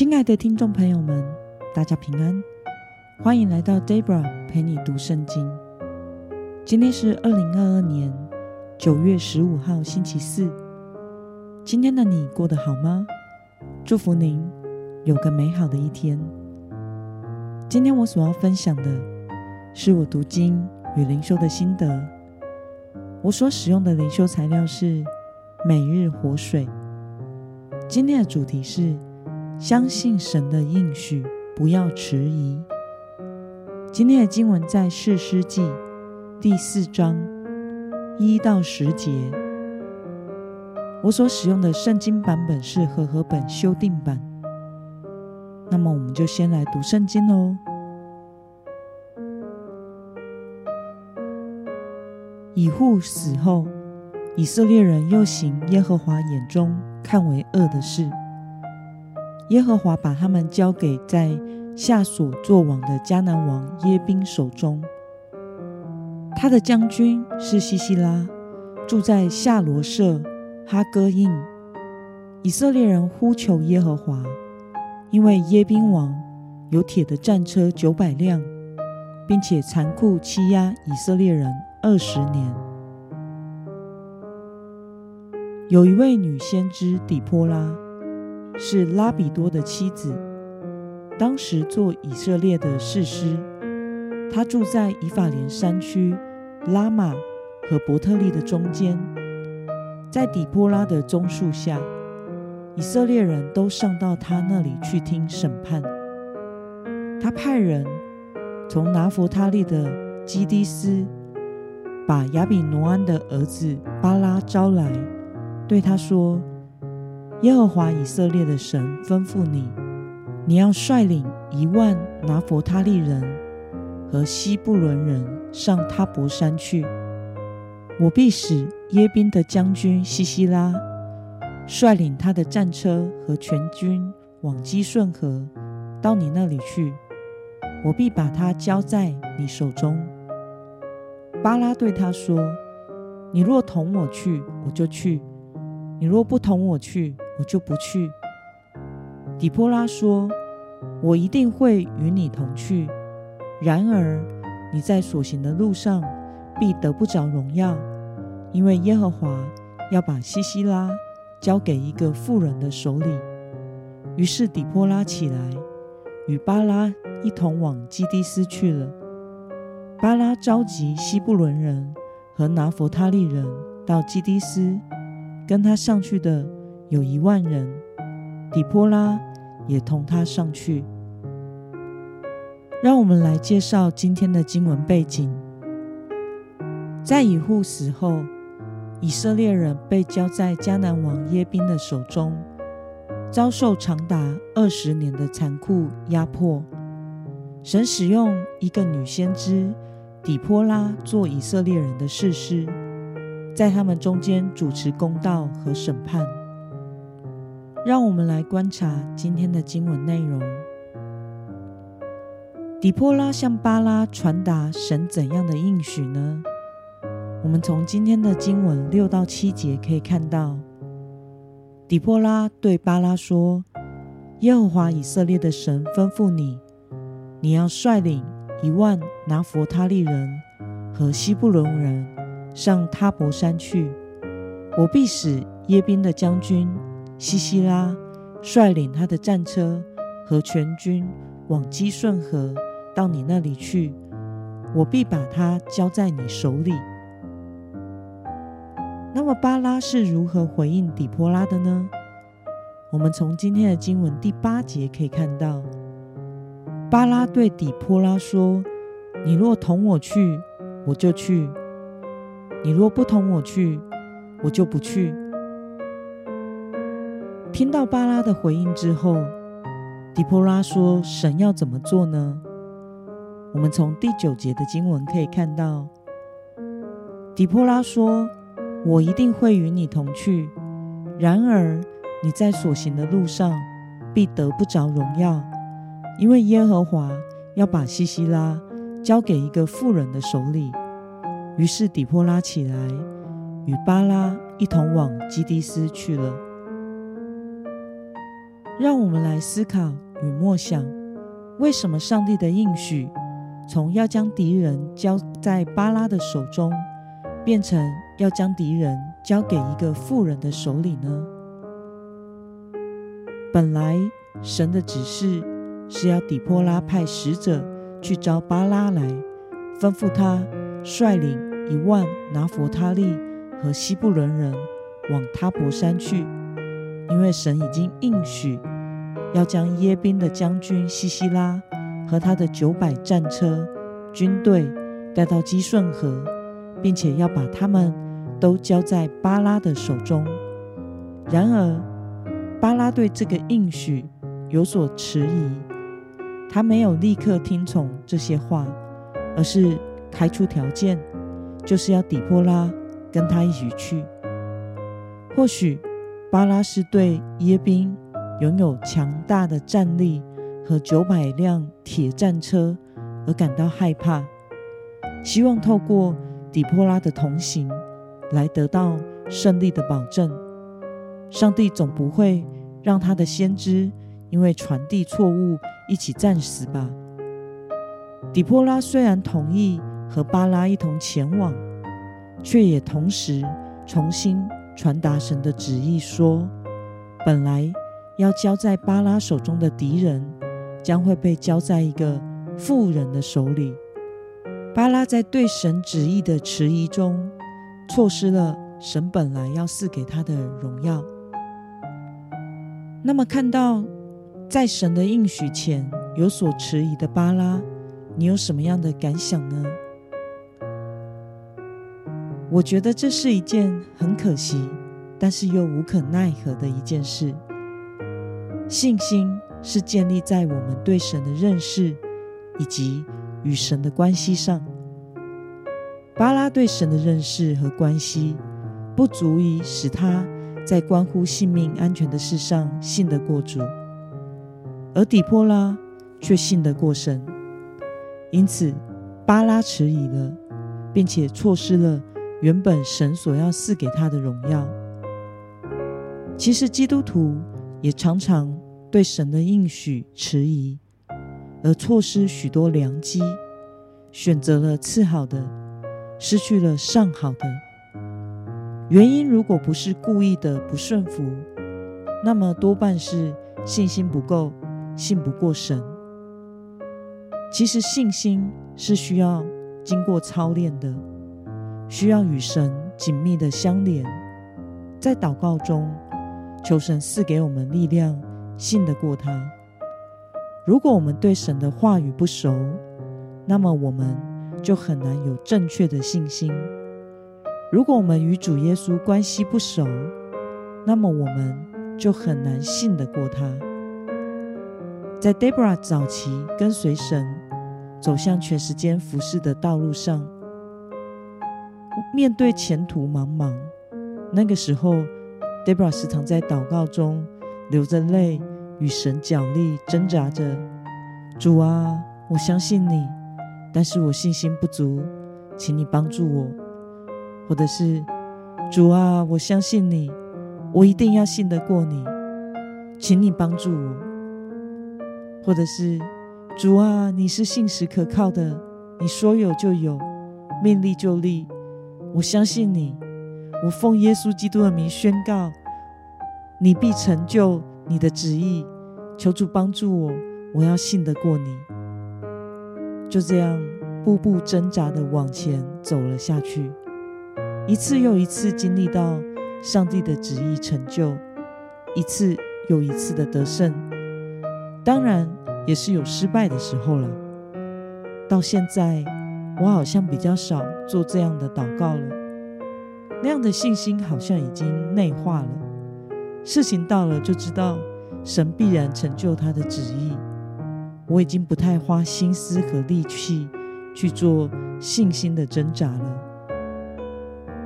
亲爱的听众朋友们，大家平安，欢迎来到 Debra 陪你读圣经。今天是二零二二年九月十五号，星期四。今天的你过得好吗？祝福您有个美好的一天。今天我所要分享的是我读经与灵修的心得。我所使用的灵修材料是每日活水。今天的主题是。相信神的应许，不要迟疑。今天的经文在士师记第四章一到十节。我所使用的圣经版本是和合本修订版。那么，我们就先来读圣经喽。以户死后，以色列人又行耶和华眼中看为恶的事。耶和华把他们交给在夏琐作王的迦南王耶宾手中。他的将军是西西拉，住在夏罗舍哈哥印。以色列人呼求耶和华，因为耶宾王有铁的战车九百辆，并且残酷欺压以色列人二十年。有一位女先知底波拉。是拉比多的妻子，当时做以色列的士师。她住在以法莲山区拉玛和伯特利的中间，在底波拉的棕树下，以色列人都上到她那里去听审判。他派人从拿弗他利的基低斯，把亚比挪安的儿子巴拉招来，对他说。耶和华以色列的神吩咐你，你要率领一万拿弗他利人和西布伦人上他泊山去。我必使耶宾的将军西西拉率领他的战车和全军往基顺河到你那里去。我必把他交在你手中。巴拉对他说：“你若同我去，我就去；你若不同我去，”我就不去。底波拉说：“我一定会与你同去。然而你在所行的路上必得不着荣耀，因为耶和华要把西西拉交给一个富人的手里。”于是底波拉起来，与巴拉一同往基低斯去了。巴拉召集西布伦人和拿弗他利人到基低斯，跟他上去的。有一万人，底波拉也同他上去。让我们来介绍今天的经文背景。在以户死后，以色列人被交在迦南王耶宾的手中，遭受长达二十年的残酷压迫。神使用一个女先知底波拉做以色列人的士师，在他们中间主持公道和审判。让我们来观察今天的经文内容。底波拉向巴拉传达神怎样的应许呢？我们从今天的经文六到七节可以看到，底波拉对巴拉说：“耶和华以色列的神吩咐你，你要率领一万拿弗他利人和西布伦人上他伯山去，我必使耶宾的将军。”西西拉率领他的战车和全军往基顺河到你那里去，我必把他交在你手里。那么巴拉是如何回应底波拉的呢？我们从今天的经文第八节可以看到，巴拉对底波拉说：“你若同我去，我就去；你若不同我去，我就不去。”听到巴拉的回应之后，底波拉说：“神要怎么做呢？”我们从第九节的经文可以看到，底波拉说：“我一定会与你同去，然而你在所行的路上必得不着荣耀，因为耶和华要把西西拉交给一个妇人的手里。”于是底波拉起来，与巴拉一同往基低斯去了。让我们来思考与默想，为什么上帝的应许从要将敌人交在巴拉的手中，变成要将敌人交给一个富人的手里呢？本来神的指示是要底波拉派使者去招巴拉来，吩咐他率领一万拿弗他利和西布伦人往他泊山去，因为神已经应许。要将耶宾的将军西西拉和他的九百战车、军队带到基顺河，并且要把他们都交在巴拉的手中。然而，巴拉对这个应许有所迟疑，他没有立刻听从这些话，而是开出条件，就是要底波拉跟他一起去。或许巴拉是对耶宾。拥有强大的战力和九百辆铁战车而感到害怕，希望透过底波拉的同行来得到胜利的保证。上帝总不会让他的先知因为传递错误一起战死吧？底波拉虽然同意和巴拉一同前往，却也同时重新传达神的旨意说，本来。要交在巴拉手中的敌人，将会被交在一个富人的手里。巴拉在对神旨意的迟疑中，错失了神本来要赐给他的荣耀。那么，看到在神的应许前有所迟疑的巴拉，你有什么样的感想呢？我觉得这是一件很可惜，但是又无可奈何的一件事。信心是建立在我们对神的认识以及与神的关系上。巴拉对神的认识和关系不足以使他在关乎性命安全的事上信得过主，而底波拉却信得过神。因此，巴拉迟疑了，并且错失了原本神所要赐给他的荣耀。其实，基督徒。也常常对神的应许迟疑，而错失许多良机，选择了次好的，失去了上好的。原因如果不是故意的不顺服，那么多半是信心不够，信不过神。其实信心是需要经过操练的，需要与神紧密的相连，在祷告中。求神赐给我们力量，信得过他。如果我们对神的话语不熟，那么我们就很难有正确的信心。如果我们与主耶稣关系不熟，那么我们就很难信得过他。在 Debra 早期跟随神走向全时间服事的道路上，面对前途茫茫，那个时候。，Debra 时常在祷告中流着泪，与神角力挣扎着。主啊，我相信你，但是我信心不足，请你帮助我。或者是主啊，我相信你，我一定要信得过你，请你帮助我。或者是主啊，你是信实可靠的，你说有就有，命立就立，我相信你。我奉耶稣基督的名宣告，你必成就你的旨意。求主帮助我，我要信得过你。就这样，步步挣扎地往前走了下去，一次又一次经历到上帝的旨意成就，一次又一次的得胜。当然，也是有失败的时候了。到现在，我好像比较少做这样的祷告了。那样的信心好像已经内化了，事情到了就知道神必然成就他的旨意。我已经不太花心思和力气去做信心的挣扎了。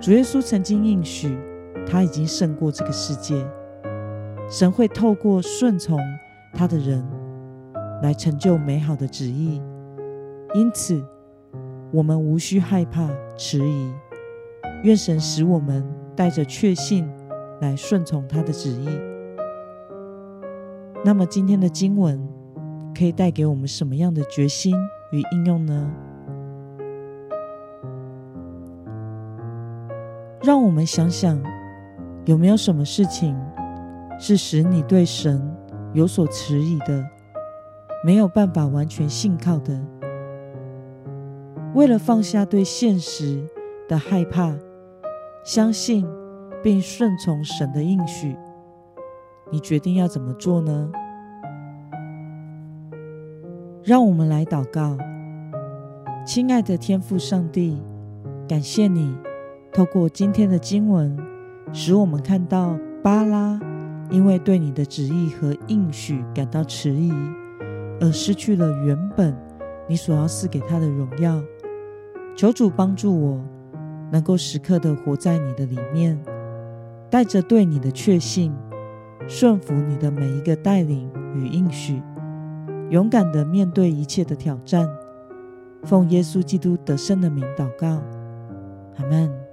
主耶稣曾经应许，他已经胜过这个世界，神会透过顺从他的人来成就美好的旨意，因此我们无需害怕迟疑。愿神使我们带着确信来顺从他的旨意。那么今天的经文可以带给我们什么样的决心与应用呢？让我们想想，有没有什么事情是使你对神有所迟疑的，没有办法完全信靠的？为了放下对现实的害怕，相信并顺从神的应许。你决定要怎么做呢？让我们来祷告，亲爱的天父上帝，感谢你透过今天的经文，使我们看到巴拉因为对你的旨意和应许感到迟疑，而失去了原本你所要赐给他的荣耀。求主帮助我，能够时刻的活在你的里面，带着对你的确信。顺服你的每一个带领与应许，勇敢的面对一切的挑战，奉耶稣基督得胜的名祷告，阿门。